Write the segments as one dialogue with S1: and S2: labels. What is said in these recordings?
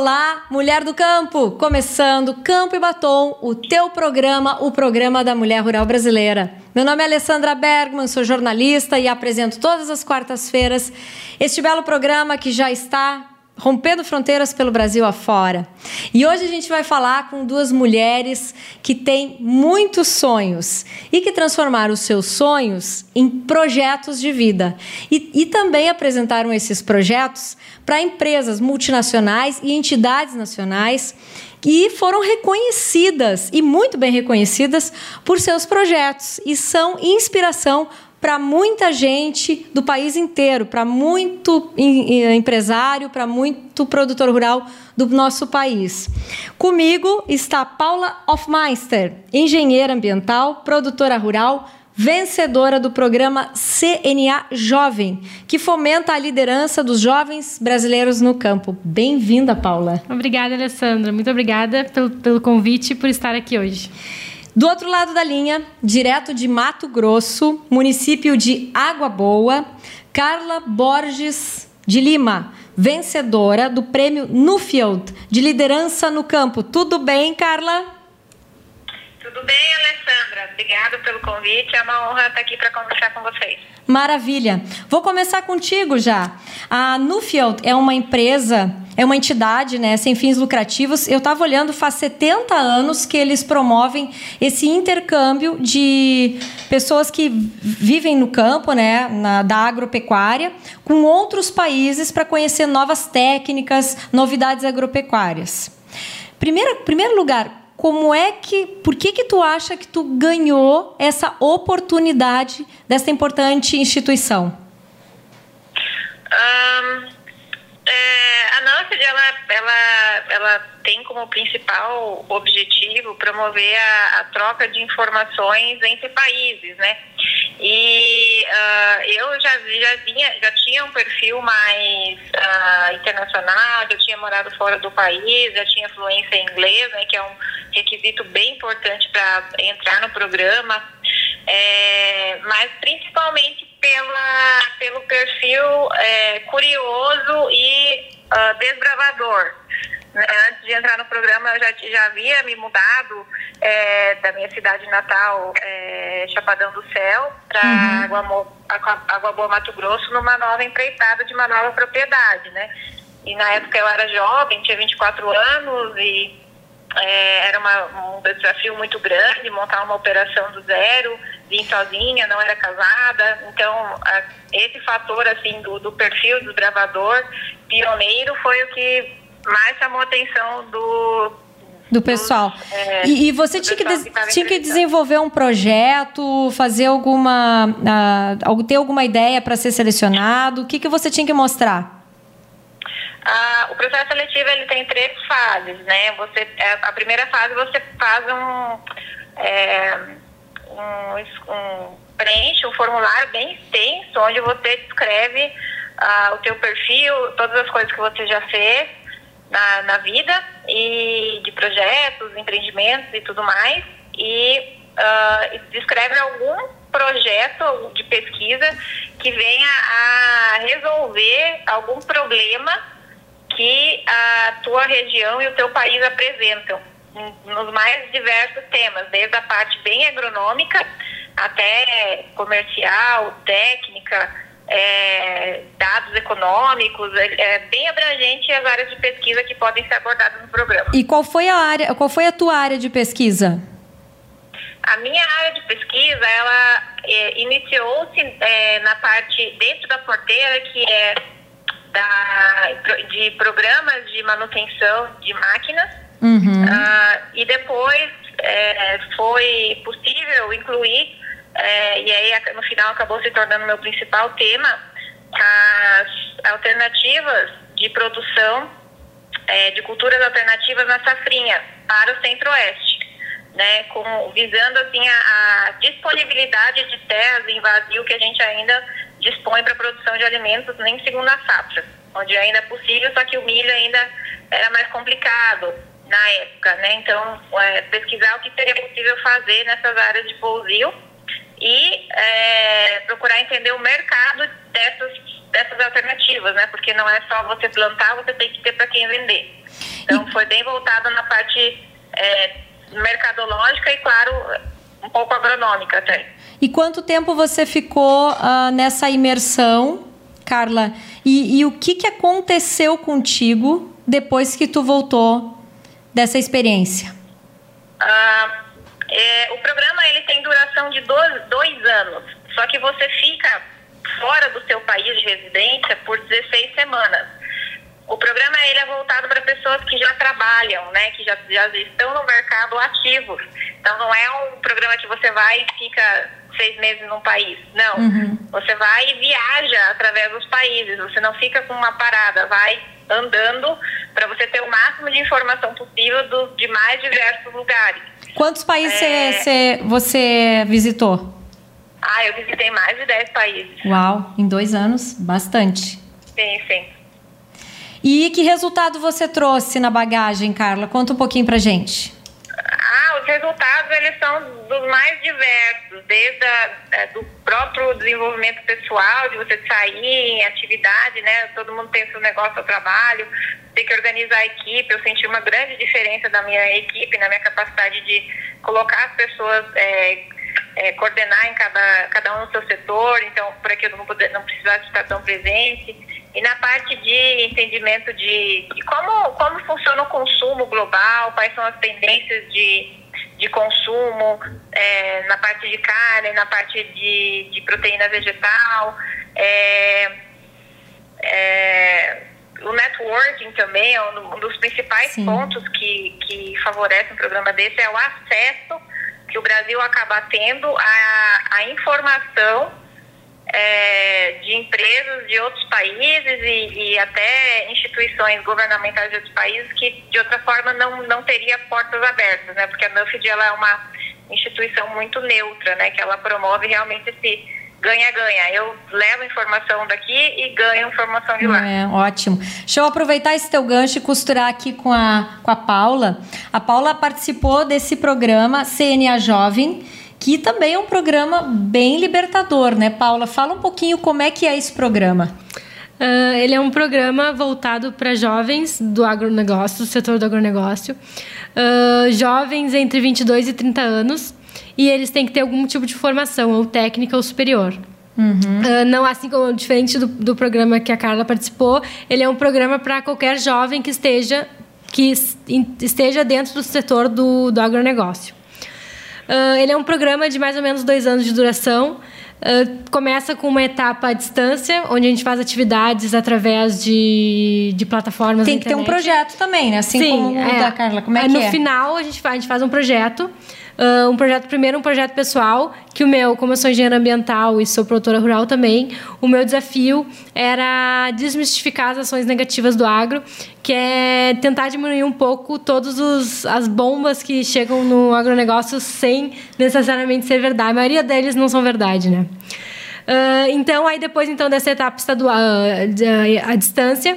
S1: Olá, mulher do campo! Começando Campo e Batom, o teu programa, o programa da mulher rural brasileira. Meu nome é Alessandra Bergman, sou jornalista e apresento todas as quartas-feiras este belo programa que já está rompendo fronteiras pelo Brasil afora. E hoje a gente vai falar com duas mulheres que têm muitos sonhos e que transformaram os seus sonhos em projetos de vida. E, e também apresentaram esses projetos para empresas multinacionais e entidades nacionais que foram reconhecidas e muito bem reconhecidas por seus projetos e são inspiração para muita gente do país inteiro, para muito empresário, para muito produtor rural do nosso país. Comigo está Paula Hofmeister, engenheira ambiental, produtora rural, vencedora do programa CNA Jovem, que fomenta a liderança dos jovens brasileiros no campo. Bem-vinda, Paula.
S2: Obrigada, Alessandra. Muito obrigada pelo, pelo convite e por estar aqui hoje.
S1: Do outro lado da linha, direto de Mato Grosso, município de Água Boa, Carla Borges de Lima, vencedora do prêmio Nuffield de liderança no campo. Tudo bem, Carla?
S3: Tudo bem, Alessandra. Obrigada pelo convite. É uma honra estar aqui para conversar com vocês.
S1: Maravilha. Vou começar contigo já. A Nuffield é uma empresa é uma entidade né, sem fins lucrativos. Eu estava olhando, faz 70 anos que eles promovem esse intercâmbio de pessoas que vivem no campo, né, na, da agropecuária, com outros países para conhecer novas técnicas, novidades agropecuárias. Primeiro, primeiro lugar, como é que, por que que tu acha que tu ganhou essa oportunidade dessa importante instituição?
S3: Um, é, a NANFED, ela, ela, ela tem como principal objetivo promover a, a troca de informações entre países, né? E uh, eu já, já, vinha, já tinha um perfil mais uh, internacional, já tinha morado fora do país, já tinha fluência em inglês, né, que é um requisito bem importante para entrar no programa, é, mas principalmente pela, pelo perfil é, curioso e uh, desbravador. Né? Antes de entrar no programa, eu já, já havia me mudado é, da minha cidade natal, é, Chapadão do Céu, para uhum. Água, Água Boa, Mato Grosso, numa nova empreitada de uma nova propriedade, né? E na época eu era jovem, tinha 24 anos e é, era uma, um desafio muito grande montar uma operação do zero, vim sozinha, não era casada, então a, esse fator assim do, do perfil do gravador pioneiro foi o que mais chamou a atenção do
S1: do pessoal. É, e, e, você tinha que, que tinha que desenvolver um projeto, fazer alguma. Uh, ter alguma ideia para ser selecionado? O que, que você tinha que mostrar?
S3: Ah, o processo seletivo ele tem três fases, né? Você, é, a primeira fase você faz um, é, um, um, preenche um formulário bem extenso onde você descreve ah, o teu perfil, todas as coisas que você já fez na, na vida e de projetos, empreendimentos e tudo mais e uh, descreve algum projeto de pesquisa que venha a resolver algum problema que a tua região e o teu país apresentam nos mais diversos temas, desde a parte bem agronômica até comercial, técnica, é, dados econômicos, é, é, bem abrangente as áreas de pesquisa que podem ser abordadas no programa.
S1: E qual foi a área, qual foi a tua área de pesquisa?
S3: A minha área de pesquisa, ela é, iniciou-se é, na parte dentro da porteira, que é da, de programas de manutenção de máquinas uhum. uh, e depois é, foi possível incluir é, e aí no final acabou se tornando meu principal tema as alternativas de produção é, de culturas alternativas na safrinha para o centro-oeste né, com, visando assim a, a disponibilidade de terras em vazio que a gente ainda dispõe para a produção de alimentos nem segunda safra, onde ainda é possível, só que o milho ainda era mais complicado na época, né? Então, é, pesquisar o que seria possível fazer nessas áreas de pousio e é, procurar entender o mercado dessas, dessas alternativas, né? Porque não é só você plantar, você tem que ter para quem vender. Então, foi bem voltado na parte é, mercadológica e, claro, um pouco agronômica até.
S1: E quanto tempo você ficou uh, nessa imersão, Carla? E, e, o que, que aconteceu contigo depois que tu voltou dessa experiência?
S3: Uh, é, o programa ele tem duração de dois, dois anos, só que você fica fora do seu país de residência por 16 semanas. O programa ele é voltado para pessoas que já trabalham, né, que já, já estão no mercado ativos. Então não é um programa que você vai e fica seis meses num país. Não. Uhum. Você vai e viaja através dos países. Você não fica com uma parada, vai andando para você ter o máximo de informação possível de mais diversos lugares.
S1: Quantos países é... você visitou?
S3: Ah, eu visitei mais de 10 países.
S1: Uau, em dois anos, bastante.
S3: Sim, sim.
S1: E que resultado você trouxe na bagagem, Carla? Conta um pouquinho pra gente.
S3: Ah, os resultados eles são dos mais diversos, desde a, é, do próprio desenvolvimento pessoal, de você sair em atividade, né? Todo mundo tem seu negócio, seu trabalho, tem que organizar a equipe. Eu senti uma grande diferença da minha equipe, na minha capacidade de colocar as pessoas é, é, coordenar em cada, cada um no seu setor, então, para que eu não, puder, não precisasse estar tão presente. E na parte de entendimento de, de como, como funciona o consumo global, quais são as tendências de, de consumo é, na parte de carne, na parte de, de proteína vegetal. É, é, o networking também é um dos principais Sim. pontos que, que favorece um programa desse, é o acesso que o Brasil acaba tendo a, a informação é, de empresas de outros países e, e, até instituições governamentais de outros países que de outra forma não, não teria portas abertas, né? Porque a NUFID ela é uma instituição muito neutra, né? Que ela promove realmente esse ganha-ganha. Eu levo informação daqui e ganho informação de lá.
S1: É, ótimo. Deixa eu aproveitar esse teu gancho e costurar aqui com a, com a Paula. A Paula participou desse programa CNA Jovem, que também é um programa bem libertador, né, Paula? Fala um pouquinho como é que é esse programa.
S2: Uh, ele é um programa voltado para jovens do agronegócio, do setor do agronegócio. Uh, jovens entre 22 e 30 anos e eles têm que ter algum tipo de formação, ou técnica ou superior. Uhum. Uh, não assim como diferente do, do programa que a Carla participou, ele é um programa para qualquer jovem que esteja que esteja dentro do setor do, do agronegócio. Uh, ele é um programa de mais ou menos dois anos de duração. Uh, começa com uma etapa à distância, onde a gente faz atividades através de, de plataformas.
S1: Tem que ter um projeto também, né? Assim Sim, como o é, da Carla. Como é, é
S2: que
S1: no
S2: é? No final, a gente, faz, a gente faz um projeto Uh, um projeto, primeiro, um projeto pessoal, que o meu, como eu sou engenheira ambiental e sou produtora rural também, o meu desafio era desmistificar as ações negativas do agro, que é tentar diminuir um pouco todas as bombas que chegam no agronegócio sem necessariamente ser verdade. A maioria deles não são verdade, né? Uh, então, aí depois então dessa etapa estadual, uh, à distância,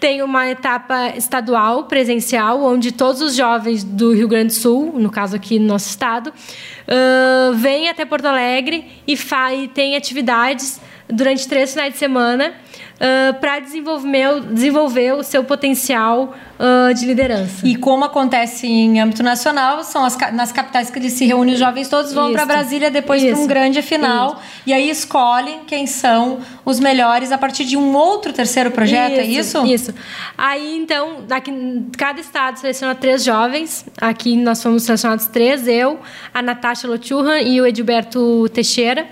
S2: tem uma etapa estadual presencial, onde todos os jovens do Rio Grande do Sul, no caso aqui no nosso estado, uh, vêm até Porto Alegre e, e tem atividades durante três finais de semana uh, para desenvolver, desenvolver o seu potencial uh, de liderança.
S1: E como acontece em âmbito nacional, são as, nas capitais que eles se reúnem, os jovens todos vão para Brasília depois para um grande final isso. e aí escolhem quem são os melhores a partir de um outro terceiro projeto, é isso,
S2: é isso? Isso. Aí, então, aqui, cada estado seleciona três jovens. Aqui nós fomos selecionados três, eu, a Natasha Lochurran e o Edilberto Teixeira.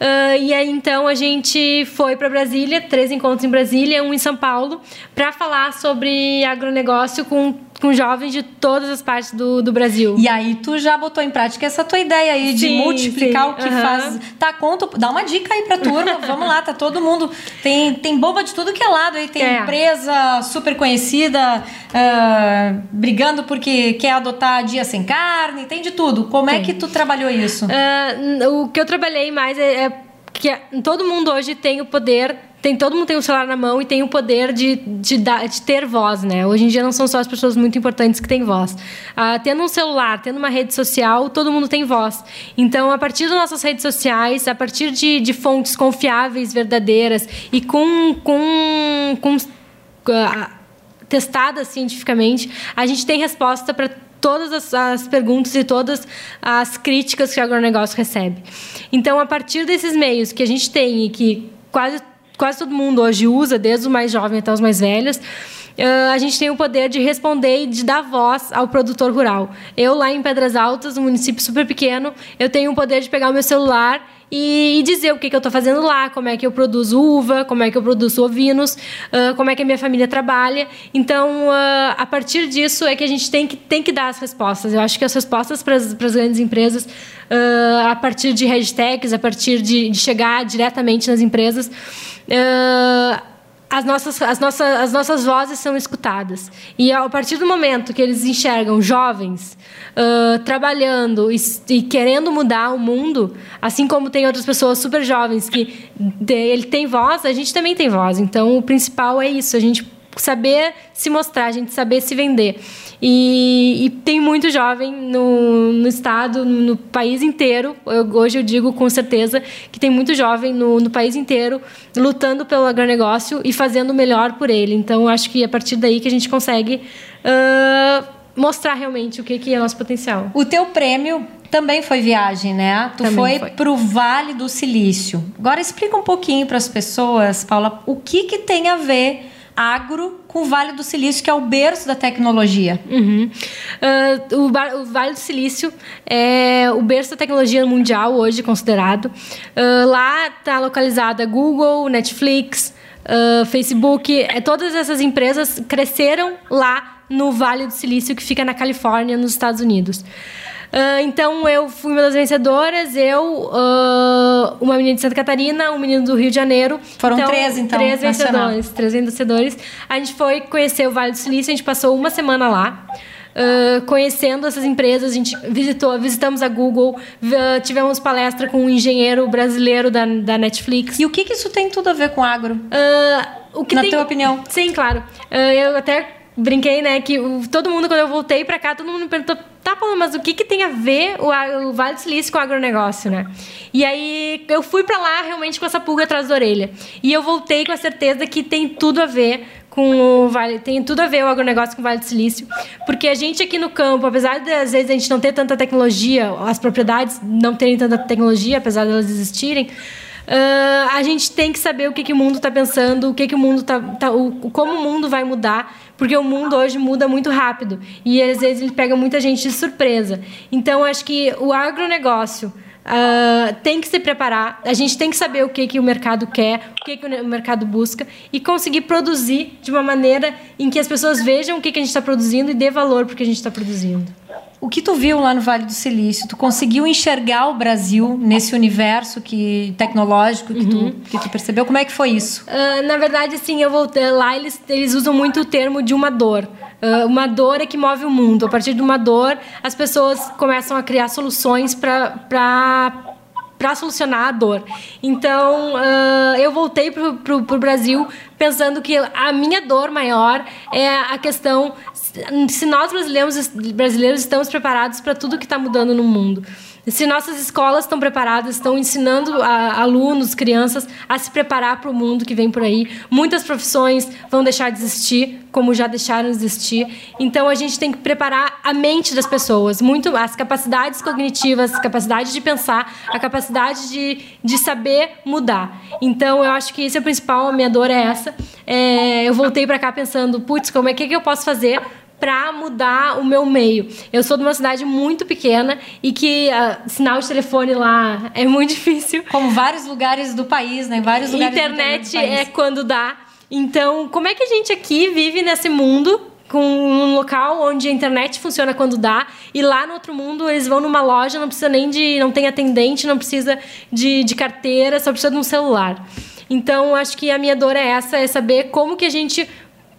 S2: Uh, e aí então a gente foi para Brasília, três encontros em Brasília, um em São Paulo, para falar sobre agronegócio com, com jovens de todas as partes do, do Brasil.
S1: E aí tu já botou em prática essa tua ideia aí de sim, multiplicar sim. o que uhum. faz. Tá, conta, dá uma dica aí pra turma. Vamos lá, tá todo mundo. Tem, tem bomba de tudo que é lado aí. Tem é. empresa super conhecida uh, brigando porque quer adotar dia sem carne, tem de tudo. Como é tem. é que tu trabalhou isso?
S2: Uh, o que eu trabalhei mais é, é que todo mundo hoje tem o poder tem todo mundo tem um celular na mão e tem o poder de, de, dar, de ter voz, né? Hoje em dia não são só as pessoas muito importantes que têm voz. Ah, tendo um celular, tendo uma rede social, todo mundo tem voz. Então, a partir das nossas redes sociais, a partir de, de fontes confiáveis, verdadeiras e com, com, com testada cientificamente, a gente tem resposta para todas as, as, perguntas e todas as críticas que o agronegócio recebe. Então, a partir desses meios que a gente tem e que quase, quase todo mundo hoje usa, desde o mais jovem até os mais velhos, Uh, a gente tem o poder de responder e de dar voz ao produtor rural. Eu, lá em Pedras Altas, um município super pequeno, eu tenho o poder de pegar o meu celular e, dizer o que, que eu estou fazendo lá, como é que eu produzo uva, como é que eu produzo ovinos, uh, como é que a minha família trabalha. Então, uh, a partir disso é que a gente tem que, tem que dar as respostas. Eu acho que as respostas para as grandes empresas, uh, a partir de hashtags, a partir de, de chegar diretamente nas empresas, as nossas, as, nossas, as nossas vozes são escutadas. E a partir do momento que eles enxergam jovens uh, trabalhando e, e, querendo mudar o mundo, assim como tem outras pessoas super jovens que de, ele tem voz, a gente também tem voz. Então, o principal é isso, a gente saber se mostrar, a gente saber se vender. E, e tem muito jovem no, no estado, no, país inteiro. Eu, hoje eu digo com certeza que tem muito jovem no, no país inteiro lutando pelo agronegócio e fazendo o melhor por ele. Então, acho que é a partir daí que a gente consegue uh, mostrar realmente o que, que é nosso potencial.
S1: O teu prêmio também foi viagem, né? Tu também foi, foi. para o Vale do Silício. Agora explica um pouquinho para as pessoas, Paula, o que, que tem a ver agro com o Vale do Silício, que é o berço da tecnologia.
S2: Uhum. Uh, o, o, Vale do Silício é o berço da tecnologia mundial hoje considerado. Uh, lá está localizada Google, Netflix, uh, Facebook. É, todas essas empresas cresceram lá no Vale do Silício, que fica na Califórnia, nos Estados Unidos. Uh, então eu fui uma das vencedoras, eu, uh, uma menina de Santa Catarina, um menino do Rio de Janeiro.
S1: Foram
S2: então,
S1: três, então.
S2: Três vencedores. Três vencedores. A gente foi conhecer o Vale do Silício, a gente passou uma semana lá. Uh, conhecendo essas empresas, a gente visitou, visitamos a Google, tivemos palestra com um engenheiro brasileiro da, da Netflix.
S1: E o que, que isso tem tudo a ver com agro?
S2: O que
S1: Na
S2: tem...
S1: tua opinião?
S2: Sim, claro. Eu até brinquei, né, que o, todo mundo, quando eu voltei para cá, todo mundo me perguntou, tá, Paulo, mas o que, que tem a ver o, o Vale do Silício com o agronegócio, né? E aí eu fui para lá realmente com essa pulga atrás da orelha. E eu voltei com a certeza que tem tudo a ver com o Vale, tem tudo a ver o agronegócio com o Vale do Silício, porque a gente aqui no campo, apesar de às vezes a gente não ter tanta tecnologia, as propriedades não terem tanta tecnologia, apesar de existirem, Uh, a gente tem que saber o que, que o mundo está pensando, o que, que o mundo tá, tá o, como o mundo vai mudar, porque o mundo hoje muda muito rápido e às vezes ele pega muita gente de surpresa. Então acho que o agronegócio Uh, tem que se preparar, a gente tem que saber o que, que o mercado quer, o que, que o mercado busca e conseguir produzir de uma maneira em que as pessoas vejam o que, que a gente está produzindo e dê valor para o que a gente está produzindo.
S1: O que tu viu lá no Vale do Silício? Tu conseguiu enxergar o Brasil nesse universo que tecnológico que, uhum. tu, que tu percebeu? Como é que foi isso?
S2: Uh, na verdade, sim, eu voltei lá eles, eles usam muito o termo de uma dor. Uh, uma dor é que move o mundo. A partir de uma dor, as pessoas começam a criar soluções para para solucionar a dor. Então, uh, eu voltei para o Brasil pensando que a minha dor maior é a questão se nós brasileiros, brasileiros estamos preparados para tudo que está mudando no mundo. Se nossas escolas estão preparadas, estão ensinando a, alunos, crianças a se preparar para o mundo que vem por aí, muitas profissões vão deixar de existir, como já deixaram de existir. Então a gente tem que preparar a mente das pessoas, muito as capacidades cognitivas, a capacidade de pensar, a capacidade de, de saber mudar. Então eu acho que esse é o principal, a minha dor é essa. É, eu voltei para cá pensando, putz, como é que, que eu posso fazer para mudar o meu meio. Eu sou de uma cidade muito pequena e que uh, sinal de telefone lá é muito difícil.
S1: Como vários lugares do país, né? Vários lugares
S2: Internet é quando dá. Então, como é que a gente aqui vive nesse mundo com um local onde a internet funciona quando dá e lá no outro mundo eles vão numa loja, não precisa nem de, não tem atendente, não precisa de, de carteira, só precisa de um celular. Então, acho que a minha dor é essa, é saber como que a gente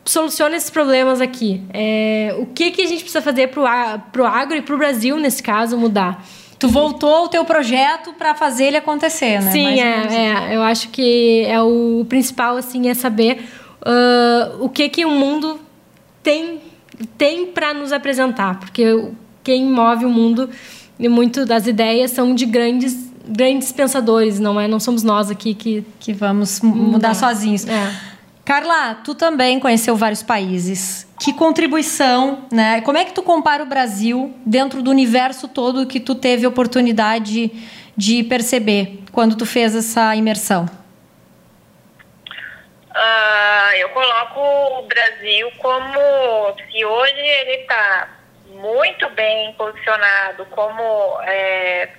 S2: soluciona esses problemas aqui? É, o que, que a gente precisa fazer para o agro e para o Brasil, nesse caso, mudar?
S1: Tu voltou ao teu projeto para fazer ele acontecer, né?
S2: Sim, é, é, Eu acho que é o principal, assim, é saber uh, o que que o mundo tem tem para nos apresentar, porque quem move o mundo e muito das ideias são de grandes grandes pensadores, não é? Não somos nós aqui que
S1: que vamos mudar, mudar sozinhos.
S2: É.
S1: Carla, tu também conheceu vários países. Que contribuição, né? Como é que tu compara o Brasil dentro do universo todo que tu teve oportunidade de perceber quando tu fez essa imersão?
S3: Uh, eu coloco o Brasil como se hoje ele está muito bem posicionado como é,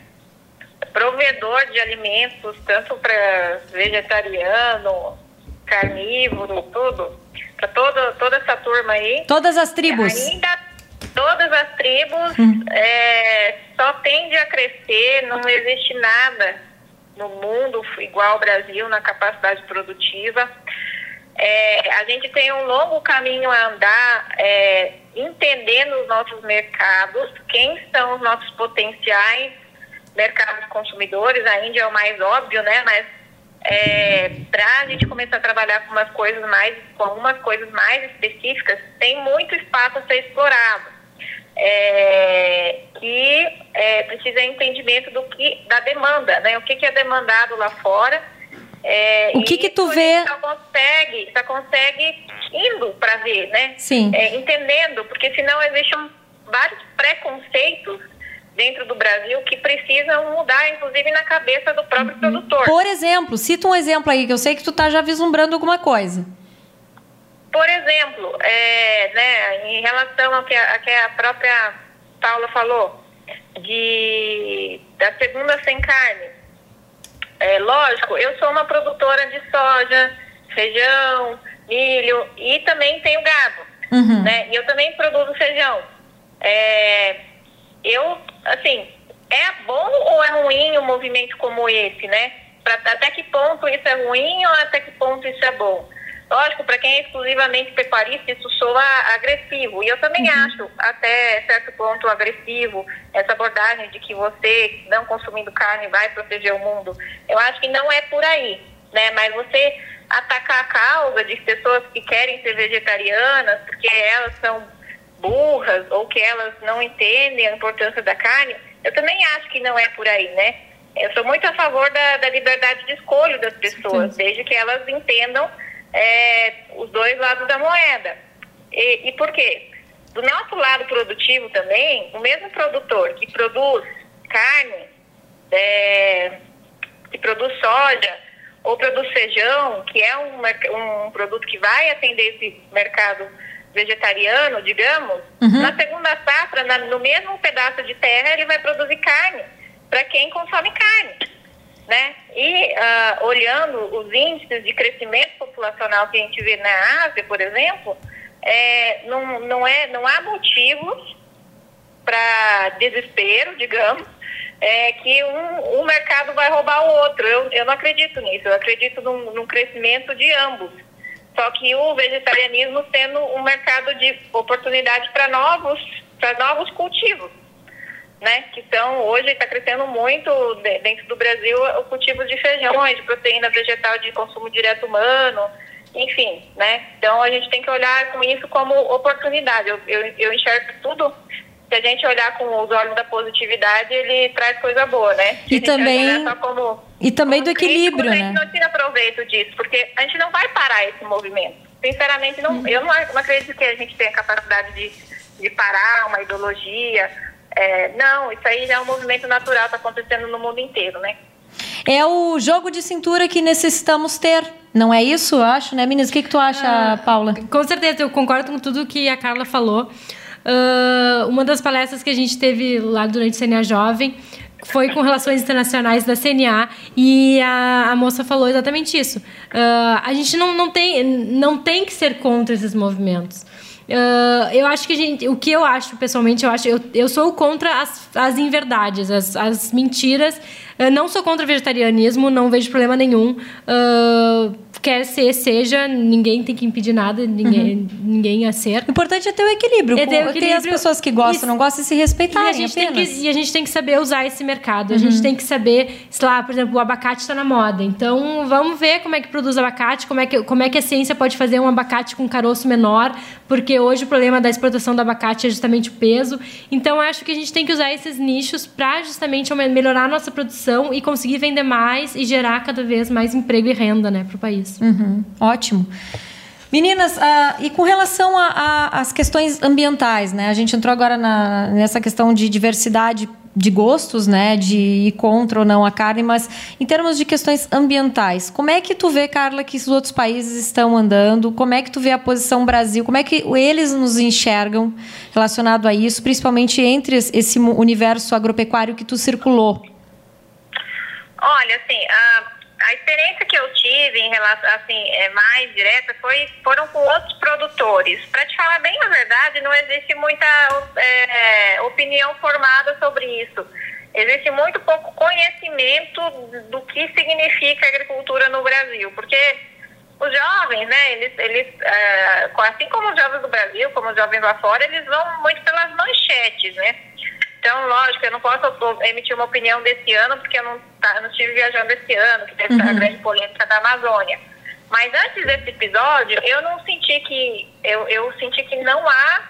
S3: provedor de alimentos, tanto para vegetariano, carnívoro, tudo, para toda, toda essa turma aí.
S1: Todas as tribos.
S3: Ainda todas as tribos hum. é, só tende a crescer, não existe nada no mundo igual ao Brasil na capacidade produtiva. É, a gente tem um longo caminho a andar é, entendendo os nossos mercados, quem são os nossos potenciais mercados consumidores. A Índia é o mais óbvio, né? Mas é, para a gente começar a trabalhar com umas coisas mais, com algumas coisas mais específicas, tem muito espaço a ser explorado. É, que é, precisa entendimento do que da demanda, né? O que, que é demandado lá fora.
S1: É, o que que tu vê?
S3: Só consegue, só consegue indo para ver, né?
S1: Sim.
S3: É, entendendo, porque senão existem vários preconceitos dentro do Brasil que precisam mudar, inclusive na cabeça do próprio uhum. produtor.
S1: Por exemplo, cita um exemplo aí, que eu sei que tu está já vislumbrando alguma coisa.
S3: Por exemplo, é, né, em relação ao que a, a, que a própria Paula falou, de, da segunda sem carne. É, lógico, eu sou uma produtora de soja, feijão, milho e também tenho gado. Uhum. Né? E eu também produzo feijão. É, eu, assim, é bom ou é ruim um movimento como esse, né? Pra, até que ponto isso é ruim ou até que ponto isso é bom? Lógico, para quem é exclusivamente pecuarista, isso soa agressivo. E eu também uhum. acho, até certo ponto, agressivo, essa abordagem de que você, não consumindo carne, vai proteger o mundo. Eu acho que não é por aí, né? Mas você atacar a causa de pessoas que querem ser vegetarianas, porque elas são burras ou que elas não entendem a importância da carne, eu também acho que não é por aí, né? Eu sou muito a favor da, da liberdade de escolha das pessoas, Sim. desde que elas entendam é, os dois lados da moeda. E, e por quê? Do nosso lado produtivo também, o mesmo produtor que produz carne, é, que produz soja, ou produz feijão, que é um, um produto que vai atender esse mercado vegetariano, digamos, uhum. na segunda safra, na, no mesmo pedaço de terra, ele vai produzir carne para quem consome carne. Né? E uh, olhando os índices de crescimento populacional que a gente vê na Ásia, por exemplo, é, não, não, é, não há motivos para desespero, digamos, é, que um, um mercado vai roubar o outro. Eu, eu não acredito nisso, eu acredito num, num crescimento de ambos. Só que o vegetarianismo sendo um mercado de oportunidade para novos, para novos cultivos, né? Que são hoje está crescendo muito dentro do Brasil o cultivo de feijões, de proteína vegetal de consumo direto humano, enfim, né? Então a gente tem que olhar com isso como oportunidade. Eu, eu, eu enxergo tudo se a gente olhar com os olhos da positividade, ele traz coisa boa, né?
S1: Se e também como, e também do equilíbrio,
S3: crítico, né? A gente não tira proveito disso, porque a gente não vai parar esse movimento. Sinceramente, não, eu não, não acredito que a gente tenha capacidade de, de parar uma ideologia. É, não, isso aí já é um movimento natural, está acontecendo no mundo inteiro, né?
S1: É o jogo de cintura que necessitamos ter. Não é isso, eu acho, né, meninas? O que, que tu acha, ah, Paula?
S2: Com certeza, eu concordo com tudo que a Carla falou. Uh, uma das palestras que a gente teve lá durante o CNA Jovem foi com relações internacionais da CNA e a, a moça falou exatamente isso. Uh, a gente não, não, tem, não tem que ser contra esses movimentos. Uh, eu acho que a gente, o que eu acho pessoalmente, eu acho, eu, eu sou contra as, as inverdades, as, as mentiras. Eu não sou contra o vegetarianismo, não vejo problema nenhum. Uh, quer ser, seja, ninguém tem que impedir nada, ninguém, uhum. ninguém a ser.
S1: O importante é ter o equilíbrio. É ter o equilíbrio. Tem as pessoas que gostam, Isso. não gostam se respeitar.
S2: E a, gente tem que, e a gente tem que saber usar esse mercado. A uhum. gente tem que saber, sei lá, por exemplo, o abacate está na moda. Então, vamos ver como é que produz abacate, como é que, como é que a ciência pode fazer um abacate com caroço menor, porque hoje o problema da exportação do abacate é justamente o peso. Então, acho que a gente tem que usar esses nichos para justamente melhorar a nossa produção e conseguir vender mais e gerar cada vez mais emprego e renda né, para o país.
S1: Uhum. Ótimo. Meninas, uh, e com relação às questões ambientais, né? A gente entrou agora na, nessa questão de diversidade de gostos, né, de ir contra ou não a carne, mas em termos de questões ambientais, como é que tu vê, Carla, que os outros países estão andando? Como é que tu vê a posição Brasil? Como é que eles nos enxergam relacionado a isso, principalmente entre esse universo agropecuário que tu circulou?
S3: Olha, assim, a a experiência que eu tive em relação, assim, é, mais direta foi, foram com outros produtores. Para te falar bem a verdade, não existe muita é, opinião formada sobre isso. Existe muito pouco conhecimento do que significa agricultura no Brasil, porque os jovens, né, eles, eles é, assim como os jovens do Brasil, como os jovens lá fora, eles vão muito pelas manchetes, né? Então, lógico, eu não posso emitir uma opinião desse ano, porque eu não, tá, eu não estive viajando esse ano, que teve uhum. a grande polêmica da Amazônia. Mas antes desse episódio, eu não senti que. Eu, eu senti que não há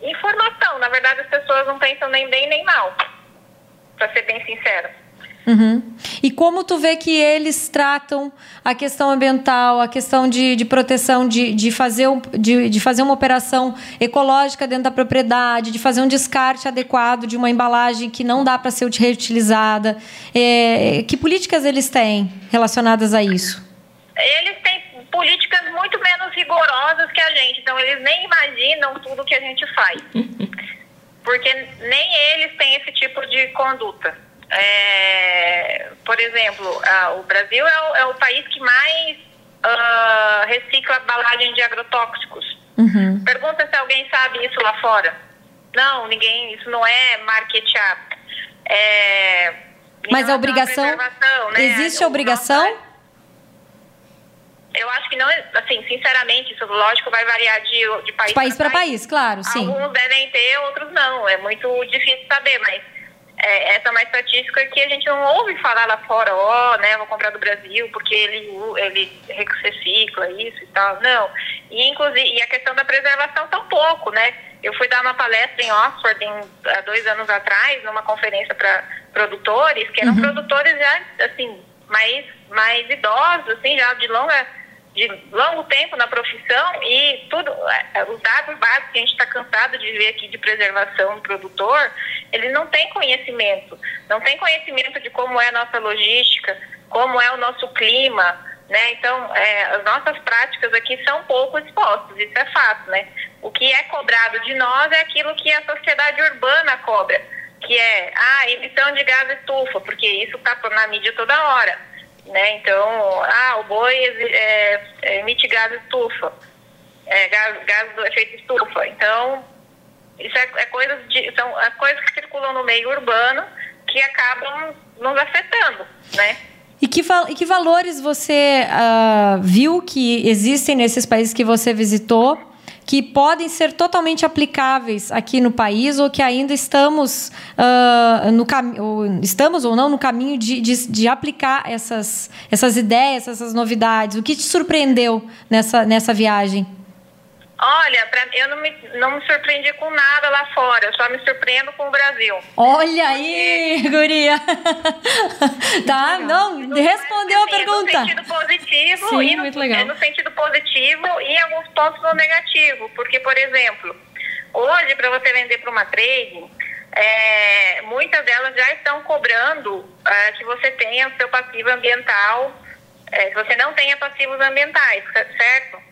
S3: informação. Na verdade, as pessoas não pensam nem bem nem mal. Para ser bem sincera.
S1: Uhum. E como tu vê que eles tratam a questão ambiental, a questão de, de proteção, de, de, fazer, de, de fazer uma operação ecológica dentro da propriedade, de fazer um descarte adequado de uma embalagem que não dá para ser reutilizada. É, que políticas eles têm relacionadas a isso?
S3: Eles têm políticas muito menos rigorosas que a gente, então eles nem imaginam tudo que a gente faz. Porque nem eles têm esse tipo de conduta. É, por exemplo, a, o Brasil é o, é o, país que mais uh, recicla embalagem de agrotóxicos. Uhum. Pergunta se alguém sabe isso lá fora. Não, ninguém, isso não é market up. É,
S1: Mas a obrigação. Né? Existe a obrigação?
S3: Eu acho que não, assim, sinceramente, isso lógico vai variar de, de país,
S1: país para país. país. claro, sim.
S3: Alguns devem ter, outros não. É muito difícil saber, mas é, essa é uma estatística que a gente não ouve falar lá fora, ó, oh, né, vou comprar do Brasil porque ele, ele recicla isso e tal. Não. E, inclusive, e a questão da preservação tampouco, né? Eu fui dar uma palestra em Oxford em, há dois anos atrás, numa conferência para produtores, que eram uhum. produtores já, assim, mais, mais idosos, assim, já de longa de longo tempo na profissão e tudo, é, os dados básicos que a gente está cansado de ver aqui de preservação do produtor, eles não têm conhecimento, não tem conhecimento de como é a nossa logística, como é o nosso clima, né? Então, é, as nossas práticas aqui são pouco expostas, isso é fato, né? O que é cobrado de nós é aquilo que a sociedade urbana cobra, que é a ah, emissão de gás estufa, porque isso está na mídia toda hora né? Então, ah, o boi é, é, emite gás estufa, é, gás, gás do efeito estufa. Então, isso é, é coisas de, são as coisas que circulam no meio urbano que acabam nos afetando, né?
S1: E que, e que valores você uh, viu que existem nesses países que você visitou que podem ser totalmente aplicáveis aqui no país ou que ainda estamos uh, no caminho estamos ou não no caminho de, de, de, aplicar essas, essas ideias, essas novidades? O que te surpreendeu nessa, nessa viagem?
S3: Olha, pra, eu não me, não me surpreendi com nada lá fora, eu só me surpreendo com o Brasil.
S1: Olha aí, guria! tá, não, respondeu a pergunta.
S3: No sentido positivo
S1: Sim,
S3: no,
S1: muito legal.
S3: no sentido positivo pontos no negativo. Porque, por exemplo, hoje, para você vender para uma trade, é, muitas delas já estão cobrando é, que você tenha o seu passivo ambiental, é, que você não tenha passivos ambientais, certo?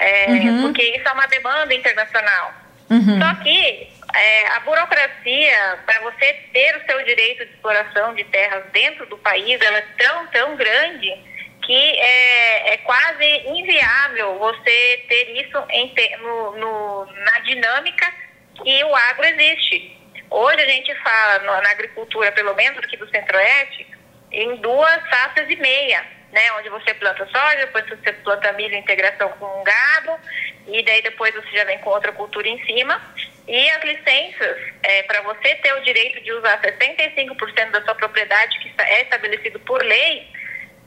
S3: é, uhum. porque isso é uma demanda internacional. Uhum. Só que é, a burocracia, para você ter o seu direito de exploração de terras dentro do país, ela é tão, tão grande que é, é quase inviável você ter isso em, no, no, na dinâmica que o agro existe. Hoje a gente fala na agricultura, pelo menos aqui do Centro-Oeste, em duas safras e meia né? Onde você planta soja, depois você planta milho em integração com gado, e daí depois você já vem com outra cultura em cima. E as licenças, é, para você ter o direito de usar 65% da sua propriedade, que é estabelecido por lei,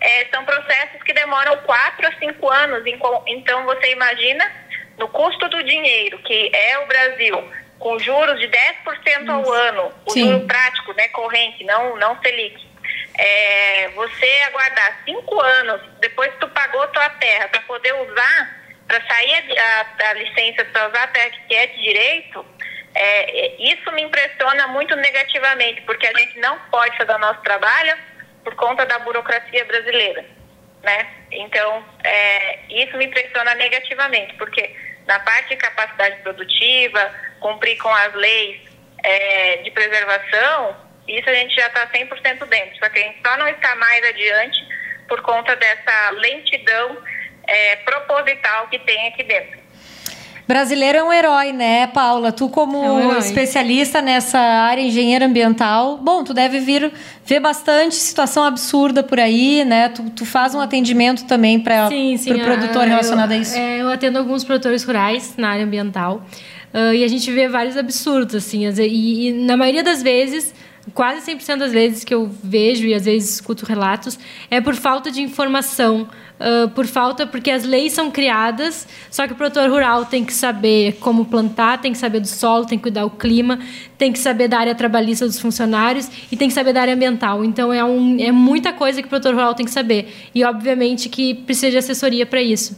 S3: é, são processos que demoram 4 a 5 anos. Então você imagina no custo do dinheiro, que é o Brasil, com juros de 10% ao ano, o Sim. juro prático, né, corrente, não, não Selic é, você aguardar cinco anos depois que tu pagou tua terra para poder usar, para sair a, a, licença para usar a terra que é de direito, é, isso me impressiona muito negativamente, porque a gente não pode fazer o nosso trabalho por conta da burocracia brasileira, né? Então, é, isso me impressiona negativamente, porque na parte de capacidade produtiva, cumprir com as leis é, de preservação, isso a gente já está 100% dentro, só que a gente só não está mais adiante por conta dessa lentidão é, proposital que tem aqui dentro.
S1: Brasileiro é um herói, né, Paula? Tu, como é um especialista nessa área, engenheira ambiental, bom, tu deve vir ver bastante situação absurda por aí, né? Tu, tu faz um atendimento também para o pro produtor relacionado
S2: eu,
S1: a isso.
S2: É, eu atendo alguns produtores rurais na área ambiental uh, e a gente vê vários absurdos, assim, e, e na maioria das vezes quase 100% das vezes que eu vejo e às vezes escuto relatos é por falta de informação, uh, por falta porque as leis são criadas, só que o produtor rural tem que saber como plantar, tem que saber do solo, tem que cuidar do clima, tem que saber da área trabalhista dos funcionários e tem que saber da área ambiental. Então é, um, é muita coisa que o produtor rural tem que saber e obviamente que precisa de assessoria para isso.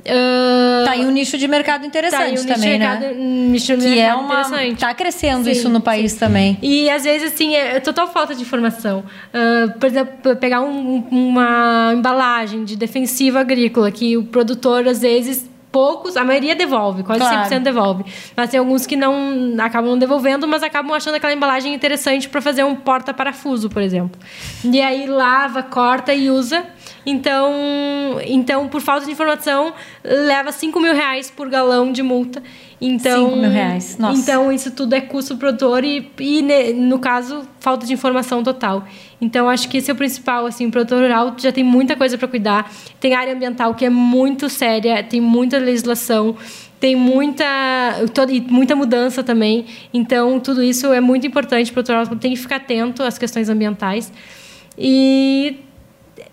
S1: Uh, tá em um nicho de mercado interessante
S2: tá
S1: também,
S2: mercado,
S1: né?
S2: Nicho de
S1: que
S2: mercado
S1: é uma
S2: interessante.
S1: tá crescendo sim, isso no país sim. também.
S2: E às vezes assim é total falta de informação. Uh, por exemplo, pegar um, uma embalagem de defensivo agrícola que o produtor às vezes poucos, a maioria devolve, quase claro. 100% devolve. Mas tem alguns que não acabam não devolvendo, mas acabam achando aquela embalagem interessante para fazer um porta-parafuso, por exemplo. E aí lava, corta e usa. Então, então por falta de informação, leva 5 mil reais por galão de multa. Então,
S1: 5 mil reais. Nossa.
S2: Então, isso tudo é custo produtor e, e, no caso, falta de informação total. Então, acho que esse é o principal. Assim, o produtor rural já tem muita coisa para cuidar. Tem área ambiental que é muito séria, tem muita legislação tem muita, muita mudança também. Então, tudo isso é muito importante para o produtor. Tem que ficar atento às questões ambientais. E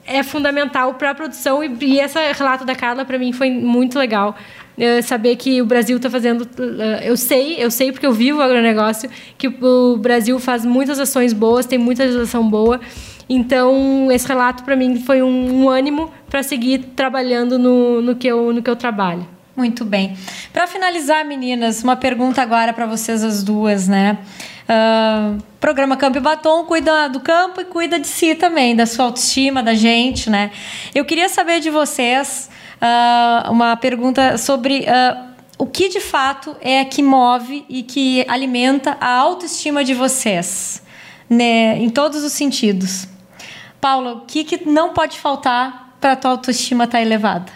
S2: é fundamental para a produção. E, e esse relato da Carla, para mim, foi muito legal uh, saber que o Brasil está fazendo. Uh, eu sei, eu sei porque eu vivo o agronegócio, que o Brasil faz muitas ações boas, tem muita legislação boa. Então, esse relato para mim foi um, um ânimo para seguir trabalhando no, no, que eu, no que eu trabalho.
S1: Muito bem. Para finalizar, meninas, uma pergunta agora para vocês as duas, né? Uh, programa Campo e Batom cuida do campo e cuida de si também, da sua autoestima, da gente, né? Eu queria saber de vocês uh, uma pergunta sobre uh, o que de fato é que move e que alimenta a autoestima de vocês, né, em todos os sentidos. Paula, o que, que não pode faltar para a tua autoestima estar tá elevada?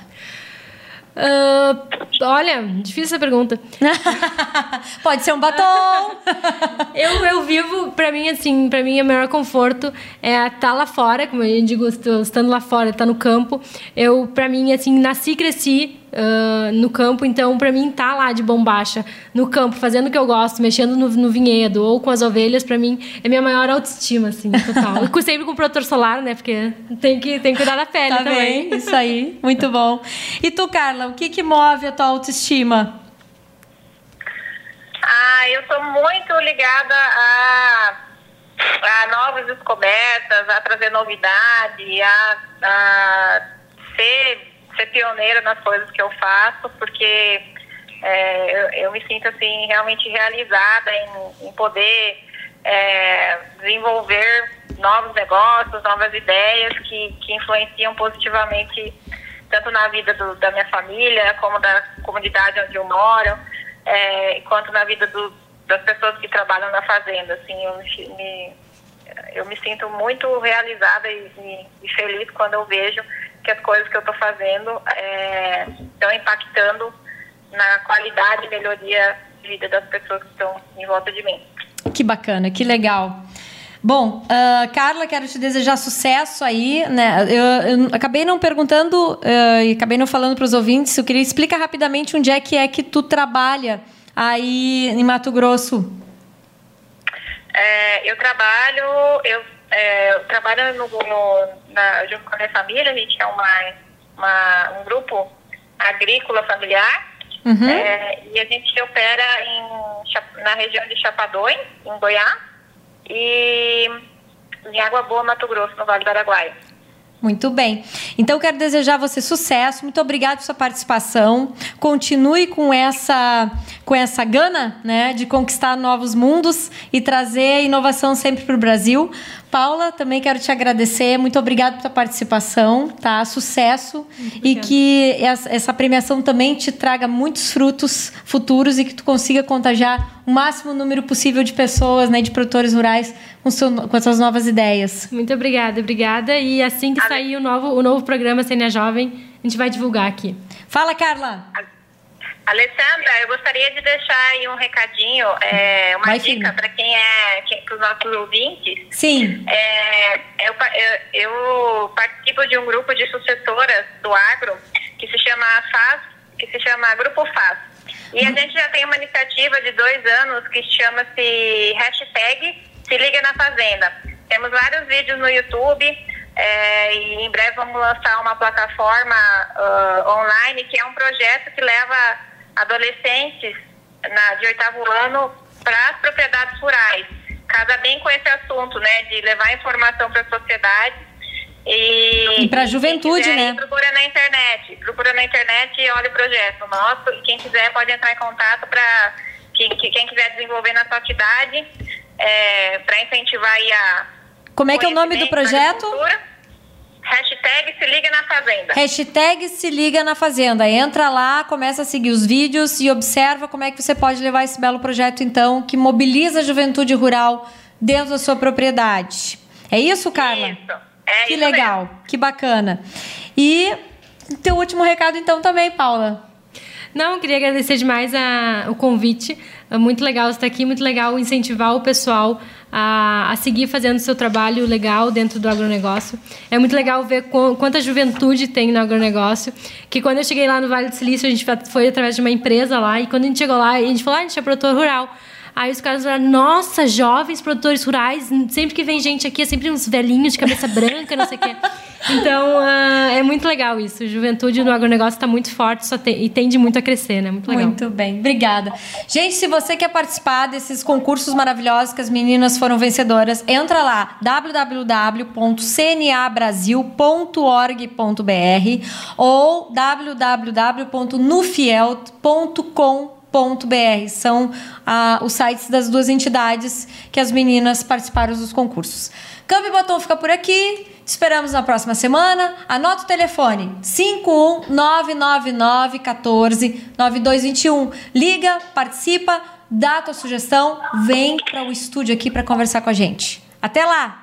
S2: Uh, olha, difícil essa pergunta.
S1: Pode ser um batom.
S2: eu, eu vivo, pra mim, assim, pra mim, o maior conforto é estar tá lá fora, como eu digo, estando lá fora, estar tá no campo. Eu, pra mim, assim, nasci e cresci uh, no campo, então, pra mim, estar tá lá de bombacha, no campo, fazendo o que eu gosto, mexendo no, no vinhedo ou com as ovelhas, pra mim, é minha maior autoestima, assim, total. e sempre com protetor solar, né? Porque tem que, tem que cuidar da pele
S1: tá
S2: também.
S1: Bem, isso aí, muito bom. E tu, Carla, o que que move a tua autoestima?
S3: Ah, eu sou muito ligada a, a novas descobertas, a trazer novidade, a, a ser, ser pioneira nas coisas que eu faço, porque é, eu, eu, me sinto assim realmente realizada em, em poder é, desenvolver novos negócios, novas ideias que, que influenciam positivamente tanto na vida do, da minha família, como da comunidade onde eu moro, é, quanto na vida do, das pessoas que trabalham na fazenda. Assim, eu me, eu me sinto muito realizada e, e, e, feliz quando eu vejo que as coisas que eu estou fazendo é, estão impactando na qualidade e melhoria de vida das pessoas que estão em volta de mim.
S1: Que bacana, que legal. Bom, uh, Carla, quero te desejar sucesso aí, né? Eu, eu acabei não perguntando uh, e acabei não falando para os ouvintes. Eu queria explicar rapidamente onde é que é que tu trabalha aí em Mato Grosso.
S3: É, eu trabalho, eu, é, eu trabalho no, no, na, junto com a minha família. A gente é uma, uma um grupo agrícola familiar. Uhum. É, e a gente opera em, na região de Chapadões, em Goiás e em Água Boa, Mato Grosso, no Vale do Araguaia.
S1: Muito bem. Então quero desejar a você sucesso. Muito obrigado pela sua participação. Continue com essa com essa gana, né, de conquistar novos mundos e trazer inovação sempre para o Brasil. Paula, também quero te agradecer. Muito obrigada pela participação, tá? Sucesso e que essa premiação também te traga muitos frutos futuros e que tu consiga contagiar o máximo número possível de pessoas, né, de produtores rurais com, seu, com essas novas ideias.
S2: Muito obrigada, obrigada. E assim que sair o novo, o novo programa Sênia Jovem, a gente vai divulgar aqui.
S1: Fala, Carla.
S3: Alessandra, eu gostaria de deixar aí um recadinho, é, uma Vai dica para quem é, para os nossos ouvintes.
S1: Sim.
S3: É, eu, eu, participo de um grupo de sucessoras do agro que se chama FAS, que se chama Grupo FAS. E a uhum. gente já tem uma iniciativa de dois anos que chama-se hashtag Se Liga na Fazenda. Temos vários vídeos no YouTube. É, e em breve vamos lançar uma plataforma uh, online que é um projeto que leva adolescentes na, de oitavo ano para as propriedades rurais. Casa bem com esse assunto, né, de levar informação para a sociedade.
S1: E, e para a juventude, quiser, né?
S3: Procura na internet. Procura na internet e olha o projeto nosso. E quem quiser pode entrar em contato para quem, quem quiser desenvolver na sua cidade, é, para incentivar a.
S1: Como é que é o nome do projeto?
S3: Hashtag se liga na fazenda.
S1: Hashtag se liga na fazenda. Entra lá, começa a seguir os vídeos e observa como é que você pode levar esse belo projeto, então, que mobiliza a juventude rural dentro da sua propriedade. É isso, Carla?
S3: Isso. É
S1: que
S3: isso
S1: legal,
S3: mesmo.
S1: que bacana. E teu último recado, então, também, Paula.
S2: Não, queria agradecer demais a, o convite. É muito legal estar aqui, muito legal incentivar o pessoal a, a seguir fazendo seu trabalho legal dentro do agronegócio. É muito legal ver quanta juventude tem no agronegócio. Que quando eu cheguei lá no Vale do Silício, a gente foi através de uma empresa lá, e quando a gente chegou lá, a gente falou, ah, a gente é produtor rural. Aí os caras falaram, nossa, jovens produtores rurais, sempre que vem gente aqui, é sempre uns velhinhos de cabeça branca, não sei o quê. Então, uh, é muito legal isso. Juventude no agronegócio está muito forte tem, e tende muito a crescer, né? Muito legal.
S1: Muito bem, obrigada. Gente, se você quer participar desses concursos maravilhosos que as meninas foram vencedoras, entra lá, www.cnabrasil.org.br ou www.nufiel.com.br br São ah, os sites das duas entidades que as meninas participaram dos concursos. Câmbio Batom fica por aqui. Esperamos na próxima semana. Anota o telefone: 51999 14 9221. Liga, participa, dá a tua sugestão, vem para o estúdio aqui para conversar com a gente. Até lá!